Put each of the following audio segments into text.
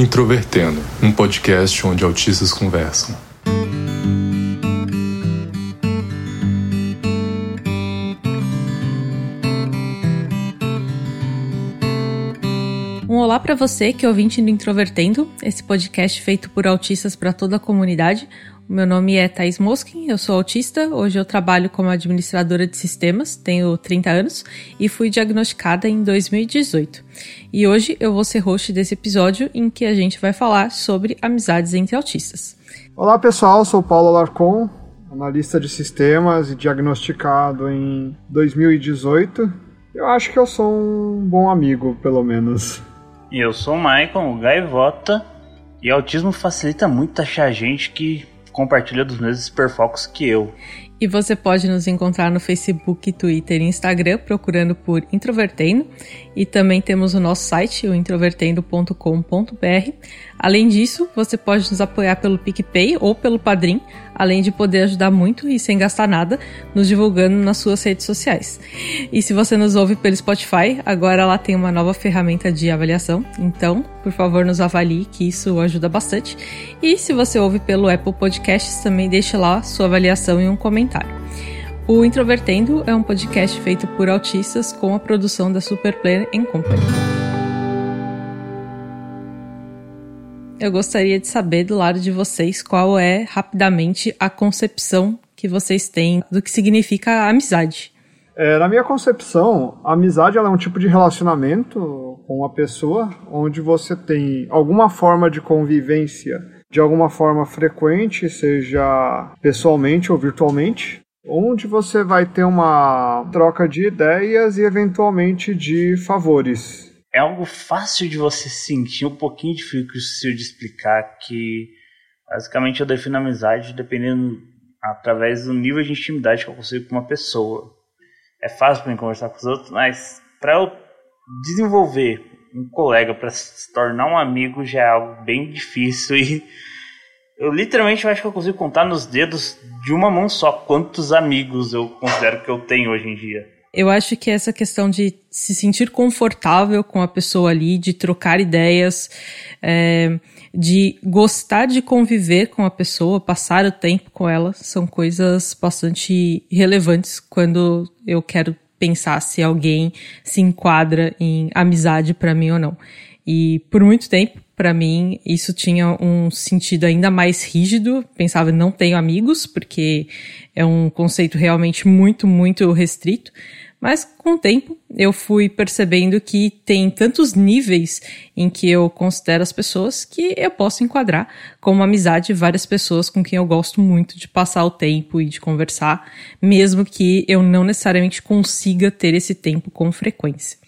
Introvertendo, um podcast onde autistas conversam. Um olá para você que é ouvinte do Introvertendo, esse podcast feito por autistas para toda a comunidade. Meu nome é Thais Moskin, eu sou autista. Hoje eu trabalho como administradora de sistemas, tenho 30 anos e fui diagnosticada em 2018. E hoje eu vou ser host desse episódio em que a gente vai falar sobre amizades entre autistas. Olá pessoal, sou Paulo Alarcon, analista de sistemas e diagnosticado em 2018. Eu acho que eu sou um bom amigo, pelo menos. E eu sou o Michael, o gaivota, e autismo facilita muito achar gente que compartilha dos mesmos hiperfocos que eu. E você pode nos encontrar no Facebook, Twitter e Instagram procurando por Introvertendo. E também temos o nosso site, o introvertendo.com.br. Além disso, você pode nos apoiar pelo PicPay ou pelo Padrim, além de poder ajudar muito e sem gastar nada, nos divulgando nas suas redes sociais. E se você nos ouve pelo Spotify, agora lá tem uma nova ferramenta de avaliação, então, por favor, nos avalie, que isso ajuda bastante. E se você ouve pelo Apple Podcasts, também deixe lá sua avaliação e um comentário. O Introvertendo é um podcast feito por autistas com a produção da Superplayer Company. Eu gostaria de saber do lado de vocês qual é, rapidamente, a concepção que vocês têm do que significa amizade. É, na minha concepção, a amizade é um tipo de relacionamento com uma pessoa onde você tem alguma forma de convivência de alguma forma frequente, seja pessoalmente ou virtualmente, onde você vai ter uma troca de ideias e eventualmente de favores é algo fácil de você sentir, um pouquinho difícil de explicar, que basicamente eu defino amizade dependendo através do nível de intimidade que eu consigo com uma pessoa. É fácil para mim conversar com os outros, mas para eu desenvolver um colega para se tornar um amigo já é algo bem difícil e eu literalmente acho que eu consigo contar nos dedos de uma mão só quantos amigos eu considero que eu tenho hoje em dia. Eu acho que essa questão de se sentir confortável com a pessoa ali, de trocar ideias, é, de gostar de conviver com a pessoa, passar o tempo com ela, são coisas bastante relevantes quando eu quero pensar se alguém se enquadra em amizade para mim ou não. E por muito tempo, para mim, isso tinha um sentido ainda mais rígido. Pensava, não tenho amigos, porque é um conceito realmente muito, muito restrito. Mas com o tempo eu fui percebendo que tem tantos níveis em que eu considero as pessoas que eu posso enquadrar como amizade várias pessoas com quem eu gosto muito de passar o tempo e de conversar, mesmo que eu não necessariamente consiga ter esse tempo com frequência.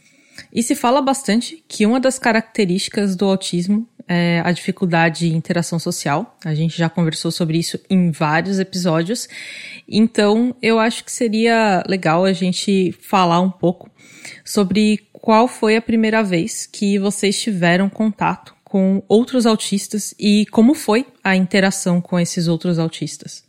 E se fala bastante que uma das características do autismo é a dificuldade de interação social. A gente já conversou sobre isso em vários episódios. Então, eu acho que seria legal a gente falar um pouco sobre qual foi a primeira vez que vocês tiveram contato com outros autistas e como foi a interação com esses outros autistas.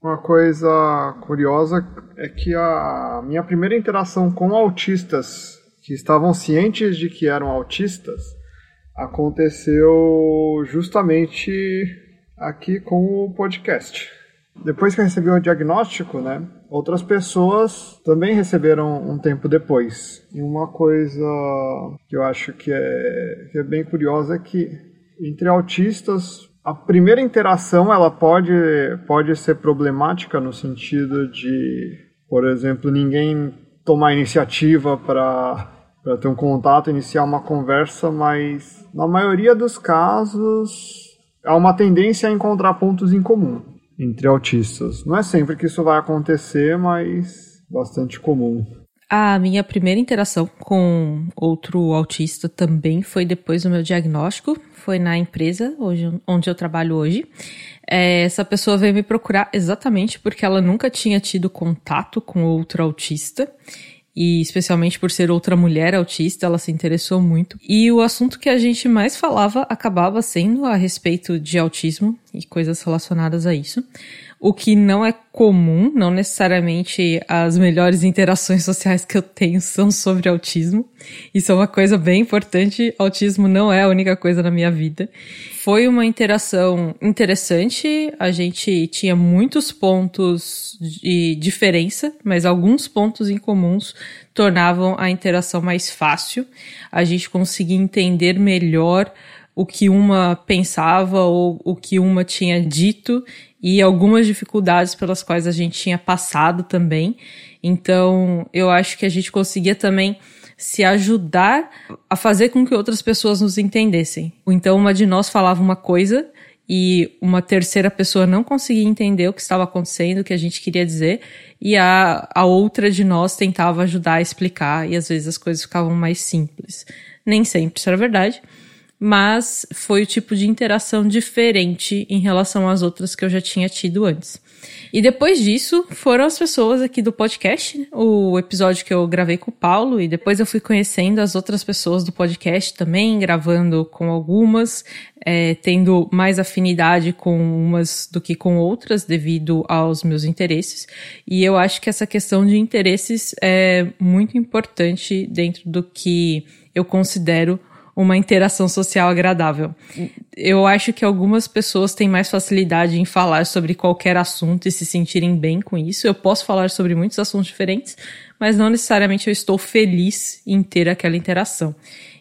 Uma coisa curiosa é que a minha primeira interação com autistas que estavam cientes de que eram autistas aconteceu justamente aqui com o podcast. Depois que eu recebi o diagnóstico, né, outras pessoas também receberam um tempo depois. E uma coisa que eu acho que é, que é bem curiosa é que entre autistas a primeira interação ela pode, pode ser problemática no sentido de, por exemplo, ninguém tomar iniciativa para para ter um contato, iniciar uma conversa, mas na maioria dos casos há uma tendência a encontrar pontos em comum entre autistas. Não é sempre que isso vai acontecer, mas bastante comum. A minha primeira interação com outro autista também foi depois do meu diagnóstico, foi na empresa hoje, onde eu trabalho hoje. É, essa pessoa veio me procurar exatamente porque ela nunca tinha tido contato com outro autista e especialmente por ser outra mulher autista, ela se interessou muito. E o assunto que a gente mais falava acabava sendo a respeito de autismo e coisas relacionadas a isso. O que não é comum, não necessariamente as melhores interações sociais que eu tenho são sobre autismo. Isso é uma coisa bem importante. Autismo não é a única coisa na minha vida. Foi uma interação interessante. A gente tinha muitos pontos de diferença, mas alguns pontos em comuns tornavam a interação mais fácil. A gente conseguia entender melhor o que uma pensava ou o que uma tinha dito e algumas dificuldades pelas quais a gente tinha passado também. Então, eu acho que a gente conseguia também se ajudar a fazer com que outras pessoas nos entendessem. Então, uma de nós falava uma coisa e uma terceira pessoa não conseguia entender o que estava acontecendo, o que a gente queria dizer, e a, a outra de nós tentava ajudar a explicar, e às vezes as coisas ficavam mais simples. Nem sempre isso era verdade, mas foi o tipo de interação diferente em relação às outras que eu já tinha tido antes. E depois disso, foram as pessoas aqui do podcast, né? o episódio que eu gravei com o Paulo, e depois eu fui conhecendo as outras pessoas do podcast também, gravando com algumas, é, tendo mais afinidade com umas do que com outras, devido aos meus interesses. E eu acho que essa questão de interesses é muito importante dentro do que eu considero uma interação social agradável. Eu acho que algumas pessoas têm mais facilidade em falar sobre qualquer assunto e se sentirem bem com isso. Eu posso falar sobre muitos assuntos diferentes, mas não necessariamente eu estou feliz em ter aquela interação.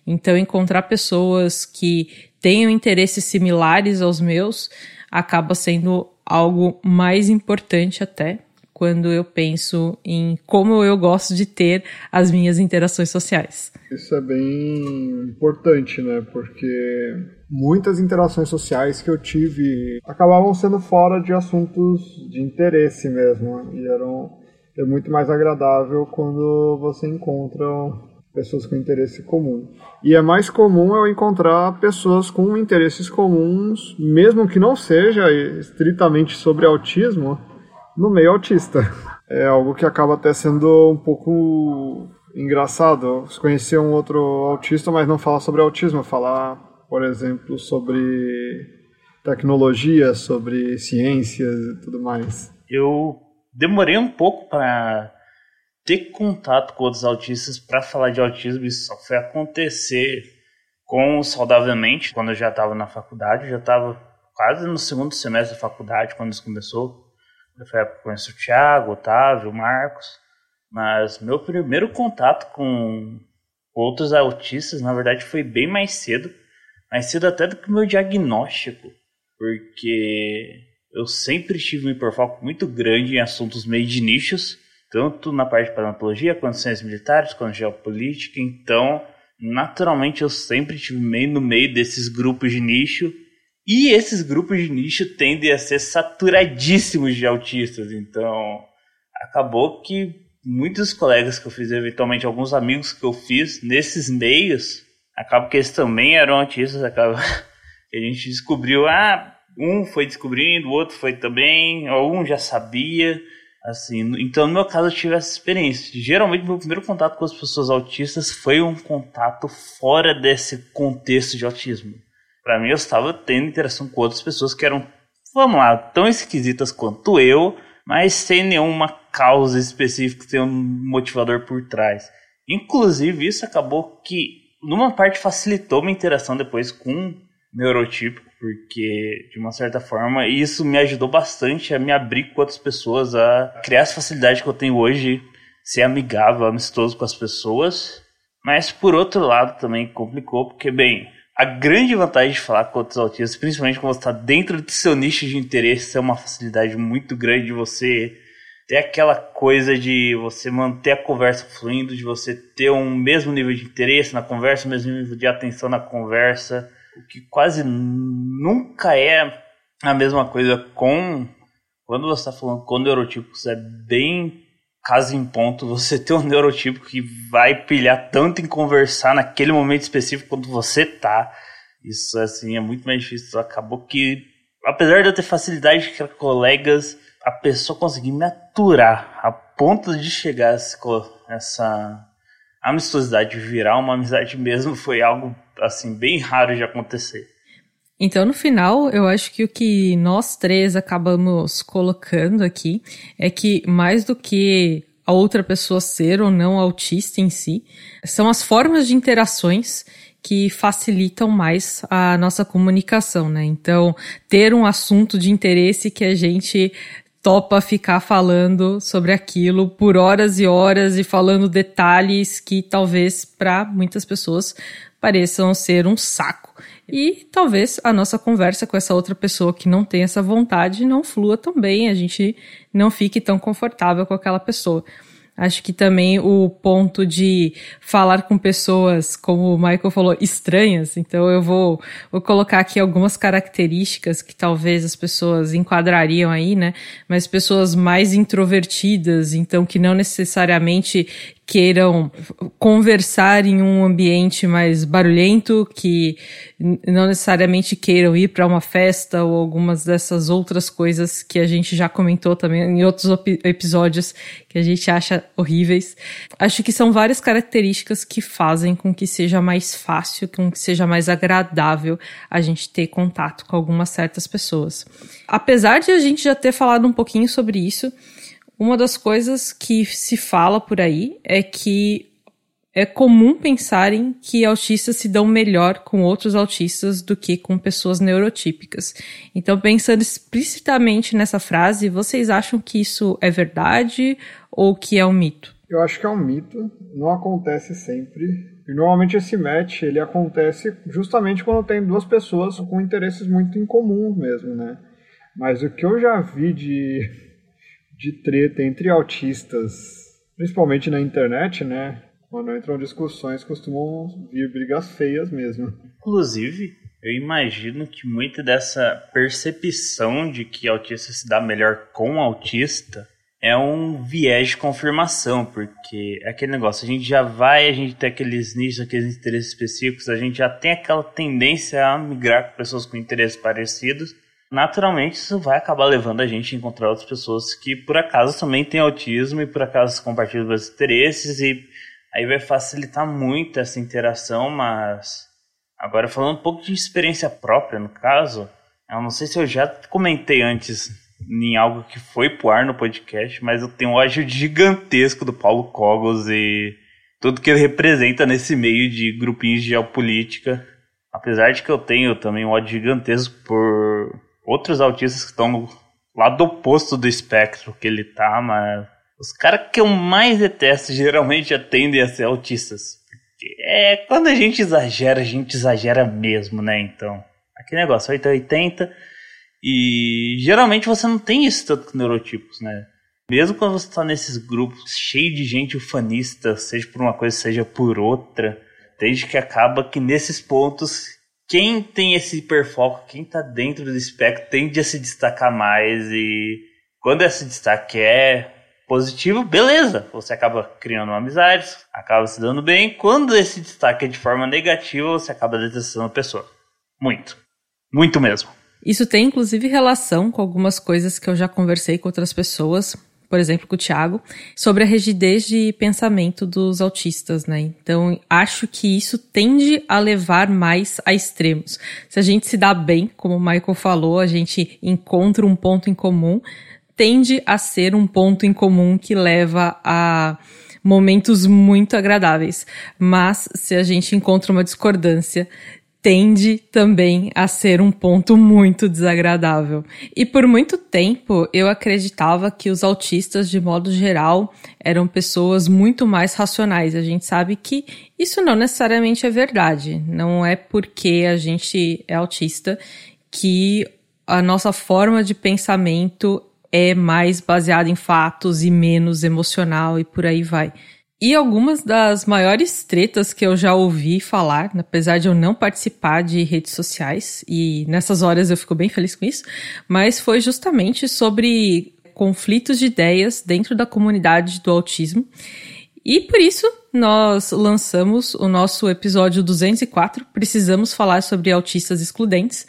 Então, encontrar pessoas que tenham interesses similares aos meus acaba sendo algo mais importante até quando eu penso em como eu gosto de ter as minhas interações sociais. Isso é bem importante, né? Porque muitas interações sociais que eu tive acabavam sendo fora de assuntos de interesse mesmo. E eram é muito mais agradável quando você encontra pessoas com interesse comum. E é mais comum eu encontrar pessoas com interesses comuns, mesmo que não seja estritamente sobre autismo, no meio autista. É algo que acaba até sendo um pouco engraçado. Conhecer um outro autista, mas não falar sobre autismo, falar, por exemplo, sobre tecnologia, sobre ciências e tudo mais. Eu demorei um pouco para ter contato com outros autistas para falar de autismo. Isso só foi acontecer com Saudavelmente, quando eu já estava na faculdade. Eu já estava quase no segundo semestre da faculdade, quando isso começou. Que conheci o Thiago, o Otávio, o Marcos. Mas meu primeiro contato com outros autistas, na verdade, foi bem mais cedo. Mais cedo até do que o meu diagnóstico. Porque eu sempre tive um hiperfoco muito grande em assuntos meio de nichos. Tanto na parte de paleontologia, quanto ciências militares, quanto geopolítica. Então, naturalmente, eu sempre tive meio no meio desses grupos de nicho e esses grupos de nicho tendem a ser saturadíssimos de autistas, então acabou que muitos colegas que eu fiz, eventualmente alguns amigos que eu fiz nesses meios, acabou que eles também eram autistas, acaba a gente descobriu, ah, um foi descobrindo, o outro foi também, um já sabia, assim, então no meu caso eu tive essa experiência. Geralmente meu primeiro contato com as pessoas autistas foi um contato fora desse contexto de autismo para mim eu estava tendo interação com outras pessoas que eram, vamos lá, tão esquisitas quanto eu, mas sem nenhuma causa específica, sem um motivador por trás. Inclusive, isso acabou que, numa parte, facilitou minha interação depois com neurotípico, porque, de uma certa forma, isso me ajudou bastante a me abrir com outras pessoas, a criar essa facilidade que eu tenho hoje, ser amigável, amistoso com as pessoas. Mas, por outro lado, também complicou, porque, bem, a grande vantagem de falar com outros autistas, principalmente quando você está dentro do seu nicho de interesse, é uma facilidade muito grande de você ter aquela coisa de você manter a conversa fluindo, de você ter um mesmo nível de interesse na conversa, o mesmo nível de atenção na conversa, o que quase nunca é a mesma coisa com quando você está falando com neurotípicos, é bem caso em ponto, você ter um neurotipo que vai pilhar tanto em conversar naquele momento específico quando você tá. Isso, assim, é muito mais difícil. Acabou que, apesar de eu ter facilidade com colegas, a pessoa conseguir me aturar a ponto de chegar a essa amistosidade virar uma amizade mesmo foi algo, assim, bem raro de acontecer. Então, no final, eu acho que o que nós três acabamos colocando aqui é que mais do que a outra pessoa ser ou não autista em si, são as formas de interações que facilitam mais a nossa comunicação, né? Então, ter um assunto de interesse que a gente topa ficar falando sobre aquilo por horas e horas e falando detalhes que talvez para muitas pessoas pareçam ser um saco. E talvez a nossa conversa com essa outra pessoa que não tem essa vontade não flua tão bem, a gente não fique tão confortável com aquela pessoa. Acho que também o ponto de falar com pessoas, como o Michael falou, estranhas. Então eu vou, vou colocar aqui algumas características que talvez as pessoas enquadrariam aí, né? Mas pessoas mais introvertidas, então que não necessariamente queiram conversar em um ambiente mais barulhento, que não necessariamente queiram ir para uma festa ou algumas dessas outras coisas que a gente já comentou também em outros episódios que a gente acha horríveis. Acho que são várias características que fazem com que seja mais fácil, com que seja mais agradável a gente ter contato com algumas certas pessoas. Apesar de a gente já ter falado um pouquinho sobre isso, uma das coisas que se fala por aí é que é comum pensarem que autistas se dão melhor com outros autistas do que com pessoas neurotípicas. Então, pensando explicitamente nessa frase, vocês acham que isso é verdade ou que é um mito? Eu acho que é um mito, não acontece sempre. E normalmente esse match ele acontece justamente quando tem duas pessoas com interesses muito incomuns mesmo, né? Mas o que eu já vi de de treta entre autistas, principalmente na internet, né? Quando entram discussões, costumam vir brigas feias mesmo. Inclusive, eu imagino que muito dessa percepção de que autista se dá melhor com autista é um viés de confirmação, porque é aquele negócio, a gente já vai, a gente tem aqueles nichos, aqueles interesses específicos, a gente já tem aquela tendência a migrar com pessoas com interesses parecidos, naturalmente isso vai acabar levando a gente a encontrar outras pessoas que por acaso também têm autismo e por acaso compartilham os interesses e aí vai facilitar muito essa interação, mas agora falando um pouco de experiência própria no caso, eu não sei se eu já comentei antes em algo que foi pro ar no podcast, mas eu tenho um ódio gigantesco do Paulo Cogos e tudo que ele representa nesse meio de grupinhos de geopolítica. Apesar de que eu tenho também um ódio gigantesco por outros autistas que estão no lado oposto do espectro que ele tá, mas os caras que eu mais detesto geralmente já tendem a ser autistas. Porque é quando a gente exagera, a gente exagera mesmo, né? Então, aquele negócio 880 e geralmente você não tem isso tanto com neurotipos, né? Mesmo quando você está nesses grupos cheios de gente ufanista, seja por uma coisa, seja por outra, desde que acaba que nesses pontos quem tem esse hiperfoco, quem tá dentro do espectro, tende a se destacar mais e quando esse destaque é positivo, beleza, você acaba criando amizades, acaba se dando bem. Quando esse destaque é de forma negativa, você acaba detestando a pessoa. Muito. Muito mesmo. Isso tem inclusive relação com algumas coisas que eu já conversei com outras pessoas, por exemplo, com o Thiago, sobre a rigidez de pensamento dos autistas, né? Então, acho que isso tende a levar mais a extremos. Se a gente se dá bem, como o Michael falou, a gente encontra um ponto em comum, tende a ser um ponto em comum que leva a momentos muito agradáveis. Mas se a gente encontra uma discordância, tende também a ser um ponto muito desagradável. E por muito tempo eu acreditava que os autistas, de modo geral, eram pessoas muito mais racionais. A gente sabe que isso não necessariamente é verdade. Não é porque a gente é autista que a nossa forma de pensamento é mais baseada em fatos e menos emocional e por aí vai. E algumas das maiores tretas que eu já ouvi falar, apesar de eu não participar de redes sociais, e nessas horas eu fico bem feliz com isso, mas foi justamente sobre conflitos de ideias dentro da comunidade do autismo. E por isso nós lançamos o nosso episódio 204, Precisamos Falar sobre Autistas Excludentes,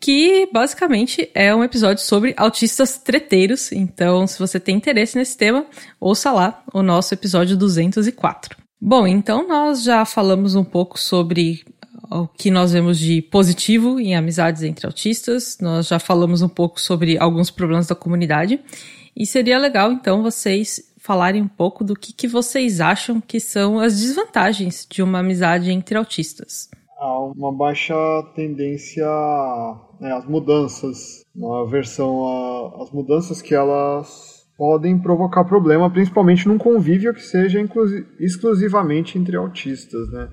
que basicamente é um episódio sobre autistas treteiros. Então, se você tem interesse nesse tema, ouça lá o nosso episódio 204. Bom, então nós já falamos um pouco sobre o que nós vemos de positivo em amizades entre autistas. Nós já falamos um pouco sobre alguns problemas da comunidade. E seria legal, então, vocês falarem um pouco do que, que vocês acham que são as desvantagens de uma amizade entre autistas. Há uma baixa tendência né, às mudanças, uma aversão às mudanças que elas podem provocar problema, principalmente num convívio que seja exclusivamente entre autistas, né?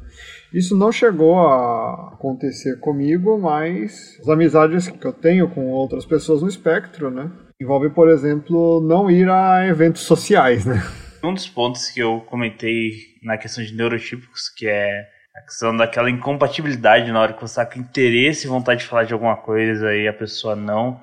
Isso não chegou a acontecer comigo, mas as amizades que eu tenho com outras pessoas no espectro, né? Envolve, por exemplo, não ir a eventos sociais, né? Um dos pontos que eu comentei na questão de neurotípicos, que é a questão daquela incompatibilidade na hora que você está com interesse e vontade de falar de alguma coisa e a pessoa não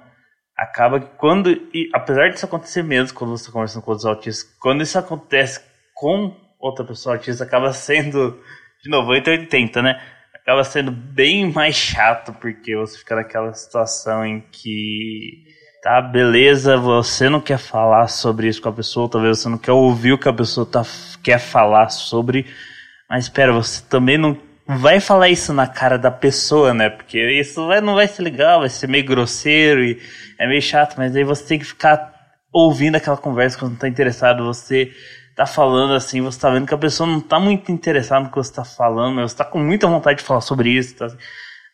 acaba que quando, e, apesar disso acontecer mesmo quando você está conversando com outros autistas, quando isso acontece com outra pessoa autista, acaba sendo, de novo, 880, né? Acaba sendo bem mais chato, porque você fica naquela situação em que, tá, beleza, você não quer falar sobre isso com a pessoa, talvez você não quer ouvir o que a pessoa tá, quer falar sobre, mas espera, você também não vai falar isso na cara da pessoa, né? Porque isso vai, não vai ser legal, vai ser meio grosseiro e é meio chato, mas aí você tem que ficar ouvindo aquela conversa quando tá interessado, você tá falando assim, você tá vendo que a pessoa não tá muito interessada no que você tá falando, mas você tá com muita vontade de falar sobre isso. Tá?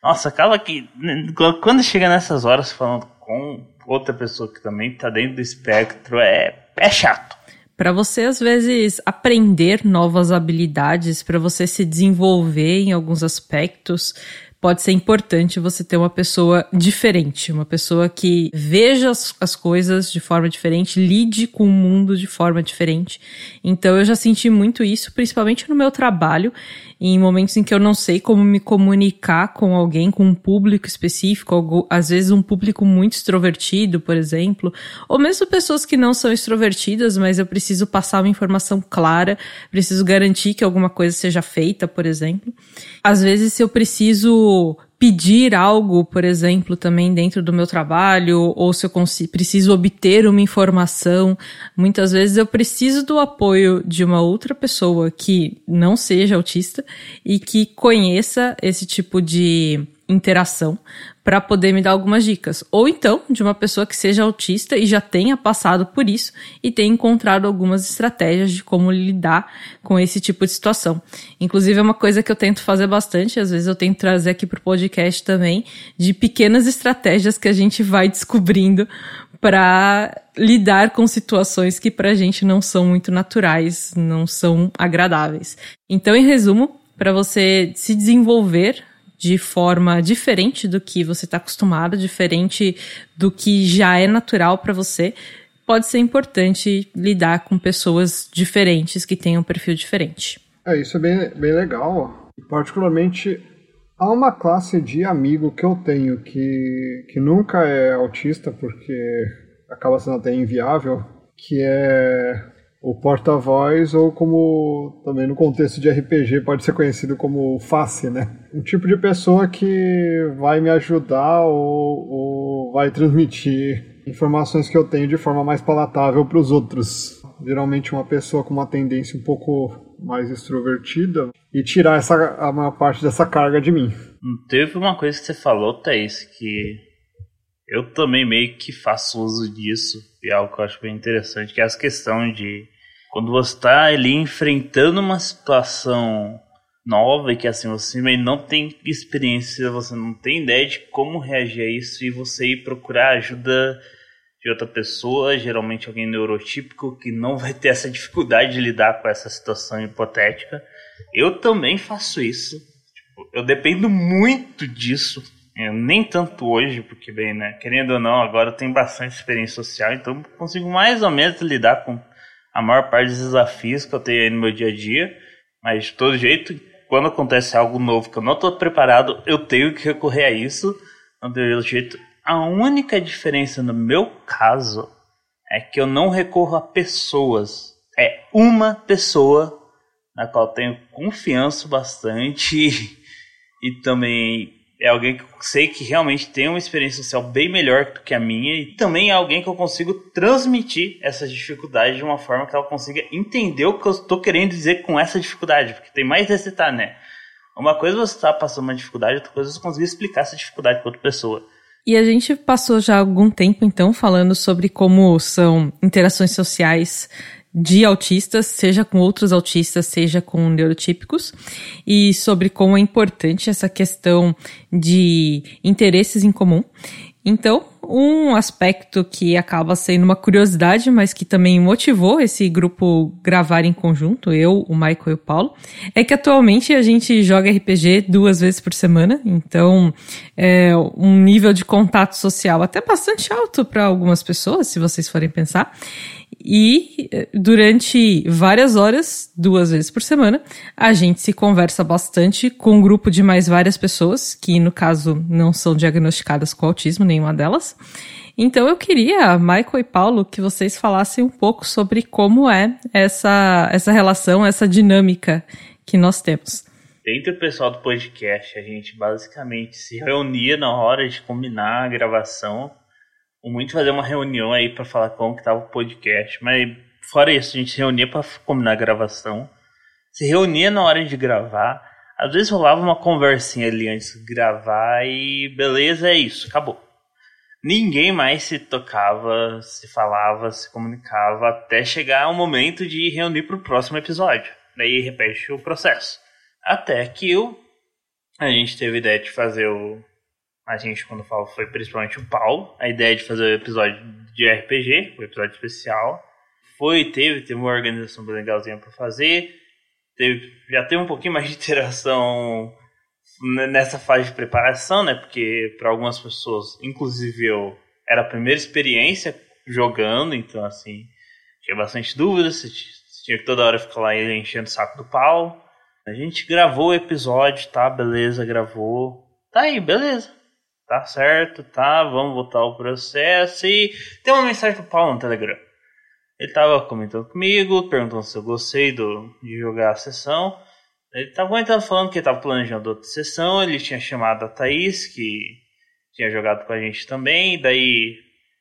Nossa, acaba que né, quando chega nessas horas falando com outra pessoa que também tá dentro do espectro, é, é chato para você às vezes aprender novas habilidades, para você se desenvolver em alguns aspectos, pode ser importante você ter uma pessoa diferente, uma pessoa que veja as, as, coisas de forma diferente, lide com o mundo de forma diferente. Então eu já senti muito isso, principalmente no meu trabalho, em momentos em que eu não sei como me comunicar com alguém, com um público específico, às vezes um público muito extrovertido, por exemplo, ou mesmo pessoas que não são extrovertidas, mas eu preciso passar uma informação clara, preciso garantir que alguma coisa seja feita, por exemplo. Às vezes, eu preciso pedir algo, por exemplo, também dentro do meu trabalho, ou se eu preciso obter uma informação, muitas vezes eu preciso do apoio de uma outra pessoa que não seja autista e que conheça esse tipo de interação para poder me dar algumas dicas. Ou então, de uma pessoa que seja autista e já tenha passado por isso e tenha encontrado algumas estratégias de como lidar com esse tipo de situação. Inclusive, é uma coisa que eu tento fazer bastante, às vezes eu tento trazer aqui para o podcast também, de pequenas estratégias que a gente vai descobrindo para lidar com situações que para a gente não são muito naturais, não são agradáveis. Então, em resumo, para você se desenvolver de forma diferente do que você está acostumado, diferente do que já é natural para você, pode ser importante lidar com pessoas diferentes que tenham um perfil diferente. É, isso é bem, bem legal. Particularmente, há uma classe de amigo que eu tenho que, que nunca é autista, porque acaba sendo até inviável, que é o porta-voz, ou como também no contexto de RPG pode ser conhecido como face, né? Um tipo de pessoa que vai me ajudar ou, ou vai transmitir informações que eu tenho de forma mais palatável para os outros. Geralmente uma pessoa com uma tendência um pouco mais extrovertida e tirar essa, a maior parte dessa carga de mim. Teve uma coisa que você falou, Thaís, que eu também meio que faço uso disso, e algo que eu acho bem interessante, que é essa questão de quando você está ali enfrentando uma situação nova e que assim você não tem experiência, você não tem ideia de como reagir a isso e você ir procurar ajuda de outra pessoa, geralmente alguém neurotípico que não vai ter essa dificuldade de lidar com essa situação hipotética. Eu também faço isso. Tipo, eu dependo muito disso. Eu, nem tanto hoje, porque bem, né, querendo ou não, agora eu tenho bastante experiência social, então consigo mais ou menos lidar com a maior parte dos desafios que eu tenho aí no meu dia a dia, mas de todo jeito, quando acontece algo novo que eu não estou preparado, eu tenho que recorrer a isso. Não tem jeito. A única diferença no meu caso é que eu não recorro a pessoas. É uma pessoa na qual tenho confiança bastante e também é alguém que eu sei que realmente tem uma experiência social bem melhor do que a minha e também é alguém que eu consigo transmitir essas dificuldades de uma forma que ela consiga entender o que eu estou querendo dizer com essa dificuldade, porque tem mais esse tá, né? Uma coisa é você estar tá passando uma dificuldade, outra coisa é você conseguir explicar essa dificuldade para outra pessoa. E a gente passou já algum tempo, então, falando sobre como são interações sociais de autistas, seja com outros autistas, seja com neurotípicos, e sobre como é importante essa questão de interesses em comum. Então, um aspecto que acaba sendo uma curiosidade, mas que também motivou esse grupo gravar em conjunto, eu, o Michael e o Paulo, é que atualmente a gente joga RPG duas vezes por semana, então é um nível de contato social até bastante alto para algumas pessoas, se vocês forem pensar. E eh, durante várias horas, duas vezes por semana, a gente se conversa bastante com um grupo de mais várias pessoas, que no caso não são diagnosticadas com autismo, nenhuma delas. Então eu queria, Michael e Paulo, que vocês falassem um pouco sobre como é essa, essa relação, essa dinâmica que nós temos. Entre o pessoal do podcast, a gente basicamente se reunia na hora de combinar a gravação muito fazer uma reunião aí para falar como que tava o podcast, mas fora isso, a gente se reunia para combinar a gravação, se reunia na hora de gravar, às vezes rolava uma conversinha ali antes de gravar e beleza, é isso, acabou. Ninguém mais se tocava, se falava, se comunicava até chegar o momento de reunir para o próximo episódio. Daí repete o processo. Até que o, a gente teve a ideia de fazer o a gente, quando falo, foi principalmente o Paulo. A ideia de fazer o episódio de RPG, o episódio especial. Foi, teve, teve uma organização bem legalzinha para fazer. Teve, já teve um pouquinho mais de interação nessa fase de preparação, né? Porque para algumas pessoas, inclusive eu, era a primeira experiência jogando, então assim, tinha bastante dúvidas, tinha que toda hora ficar lá enchendo o saco do Paulo. A gente gravou o episódio, tá? Beleza, gravou. Tá aí, beleza tá certo, tá, vamos voltar o processo. E tem uma mensagem do Paulo no Telegram. Ele tava comentando comigo, perguntando se eu gostei do, de jogar a sessão. Ele tava comentando, falando que ele tava planejando outra sessão. Ele tinha chamado a Thaís, que tinha jogado com a gente também. Daí,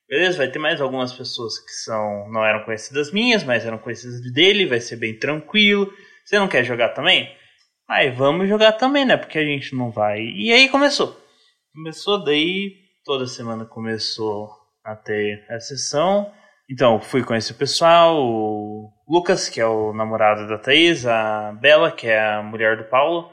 beleza, vai ter mais algumas pessoas que são não eram conhecidas minhas, mas eram conhecidas dele. Vai ser bem tranquilo. Você não quer jogar também? Aí vamos jogar também, né? Porque a gente não vai. E aí começou. Começou daí, toda semana começou a ter a sessão. Então, fui conhecer o pessoal, o Lucas, que é o namorado da Thaís, a Bela, que é a mulher do Paulo.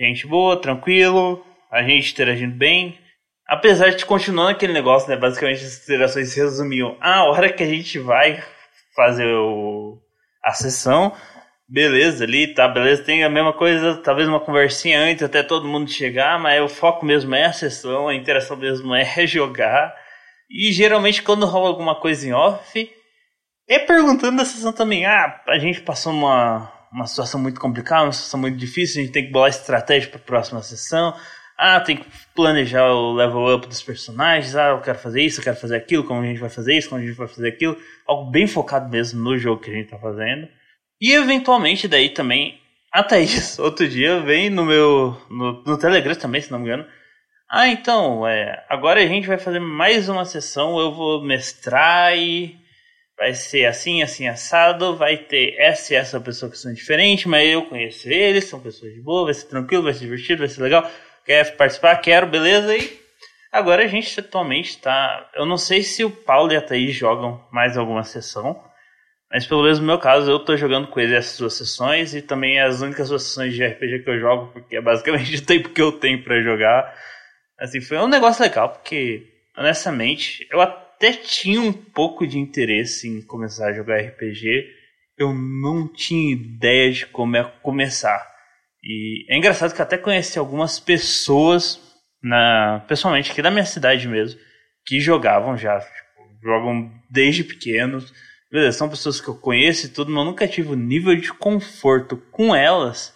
Gente boa, tranquilo, a gente interagindo bem. Apesar de continuar aquele negócio, né? Basicamente as interações se resumiam. Ah, a hora que a gente vai fazer o, a sessão, beleza ali, tá, beleza, tem a mesma coisa, talvez uma conversinha antes até todo mundo chegar, mas o foco mesmo é a sessão, a interação mesmo é jogar. E geralmente quando rola alguma coisa em off, é perguntando da sessão também, ah, a gente passou uma, uma situação muito complicada, uma situação muito difícil, a gente tem que bolar estratégia para a próxima sessão. Ah, tem que planejar o level up dos personagens. Ah, eu quero fazer isso, eu quero fazer aquilo, como a gente vai fazer isso, como a gente vai fazer aquilo. Algo bem focado mesmo no jogo que a gente tá fazendo. E eventualmente daí também a Thaís, outro dia, vem no meu. no, no Telegram também, se não me engano. Ah, então, é, agora a gente vai fazer mais uma sessão, eu vou mestrar e vai ser assim, assim, assado, vai ter essa e essa pessoa que são diferentes, mas eu conheço eles, são pessoas de boa, vai ser tranquilo, vai ser divertido, vai ser legal. Quer participar? Quero, beleza? E agora a gente atualmente está. Eu não sei se o Paulo e a Thaís jogam mais alguma sessão. Mas pelo menos no meu caso, eu tô jogando com ele essas duas sessões e também as únicas duas sessões de RPG que eu jogo, porque é basicamente o tempo que eu tenho para jogar. Assim, foi um negócio legal, porque, honestamente, eu até tinha um pouco de interesse em começar a jogar RPG. Eu não tinha ideia de como é começar. E é engraçado que até conheci algumas pessoas, na, pessoalmente aqui da minha cidade mesmo, que jogavam já, tipo, jogam desde pequenos Beleza, são pessoas que eu conheço e tudo, mas eu nunca tive o nível de conforto com elas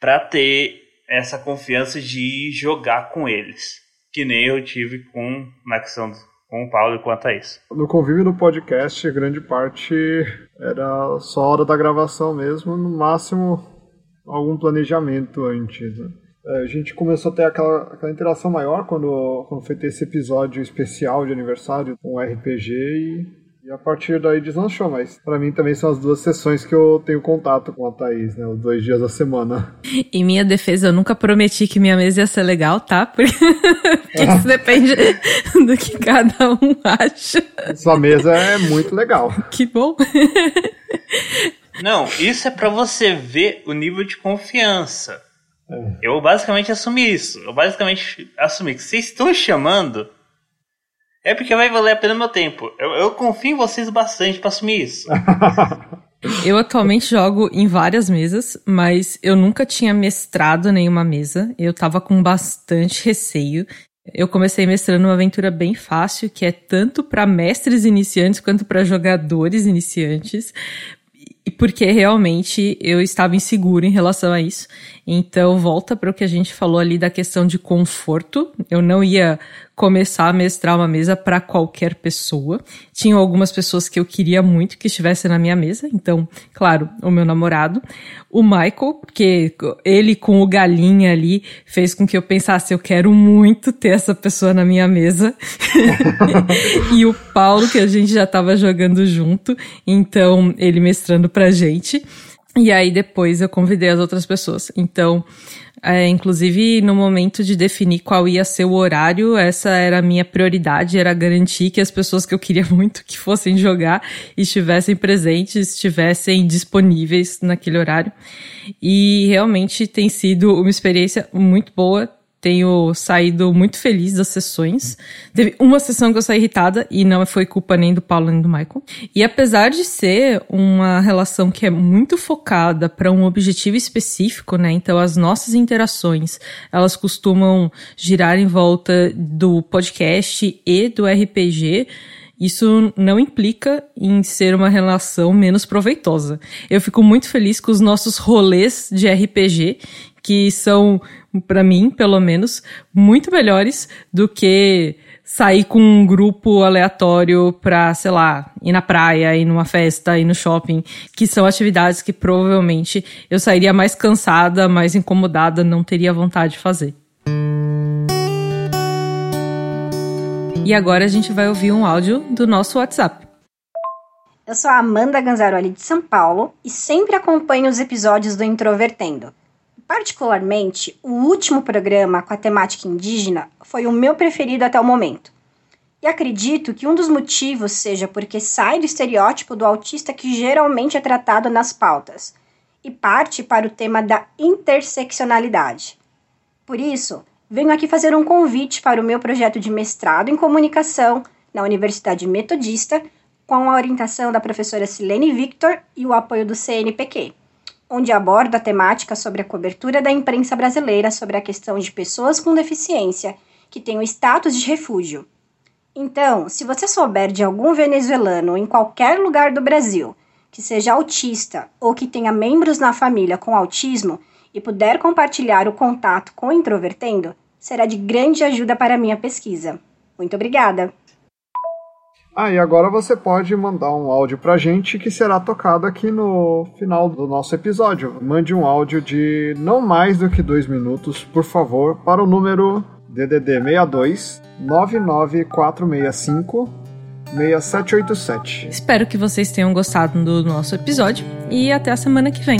para ter essa confiança de jogar com eles. Que nem eu tive com na questão com o Paulo e com a Thaís. No convívio do podcast, grande parte era só hora da gravação mesmo, no máximo algum planejamento antes. Né? É, a gente começou a ter aquela, aquela interação maior quando, quando foi ter esse episódio especial de aniversário com o RPG e E a partir daí deslanchou, mas para mim também são as duas sessões que eu tenho contato com a Thaís, né? Os dois dias da semana. Em minha defesa, eu nunca prometi que minha mesa ia ser legal, tá? Porque, Porque isso depende do que cada um acha. Sua mesa é muito legal. Que bom. Não, isso é para você ver o nível de confiança. É. Eu basicamente assumi isso. Eu basicamente assumi que vocês estão chamando é porque vai valer a pena o meu tempo. Eu, eu confio em vocês bastante para assumir isso. eu atualmente jogo em várias mesas, mas eu nunca tinha mestrado nenhuma mesa. Eu tava com bastante receio. Eu comecei mestrando uma aventura bem fácil, que é tanto para mestres iniciantes quanto para jogadores iniciantes, e porque realmente eu estava inseguro em relação a isso. Então, volta para o que a gente falou ali da questão de conforto. Eu não ia começar a mestrar uma mesa para qualquer pessoa. Tinha algumas pessoas que eu queria muito que estivessem na minha mesa. Então, claro, o meu namorado. O Michael, que ele com o galinha ali fez com que eu pensasse, eu quero muito ter essa pessoa na minha mesa. e o Paulo, que a gente já estava jogando junto. Então, ele mestrando pra gente. E aí depois eu convidei as outras pessoas. Então, é, inclusive no momento de definir qual ia ser o horário, essa era a minha prioridade, era garantir que as pessoas que eu queria muito que fossem jogar estivessem presentes, estivessem disponíveis naquele horário. E realmente tem sido uma experiência muito boa tenho saído muito feliz das sessões. Teve uma sessão que eu saí irritada e não foi culpa nem do Paulo nem do Michael. E apesar de ser uma relação que é muito focada para um objetivo específico, né? Então as nossas interações, elas costumam girar em volta do podcast e do RPG isso não implica em ser uma relação menos proveitosa. Eu fico muito feliz com os nossos rolês de RPG, que são, para mim, pelo menos, muito melhores do que sair com um grupo aleatório pra, sei lá, ir na praia, ir numa festa, ir no shopping, que são atividades que provavelmente eu sairia mais cansada, mais incomodada, não teria vontade de fazer. E agora a gente vai ouvir um áudio do nosso WhatsApp. Eu sou a Amanda Ganzaroli de São Paulo e sempre acompanho os episódios do Introvertendo. Particularmente, o último programa com a temática indígena foi o meu preferido até o momento. E acredito que um dos motivos seja porque sai do estereótipo do autista que geralmente é tratado nas pautas e parte para o tema da interseccionalidade. Por isso, venho aqui fazer um convite para o meu projeto de mestrado em comunicação na Universidade Metodista, com a orientação da professora Silene Victor e o apoio do CNPq, onde abordo a temática sobre a cobertura da imprensa brasileira sobre a questão de pessoas com deficiência que têm o status de refúgio. Então, se você souber de algum venezuelano em qualquer lugar do Brasil que seja autista ou que tenha membros na família com autismo e puder compartilhar o contato com o Introvertendo, será de grande ajuda para a minha pesquisa. Muito obrigada! Ah, e agora você pode mandar um áudio pra gente que será tocado aqui no final do nosso episódio. Mande um áudio de não mais do que dois minutos, por favor, para o número DDD 62 99465 6787. Espero que vocês tenham gostado do nosso episódio e até a semana que vem.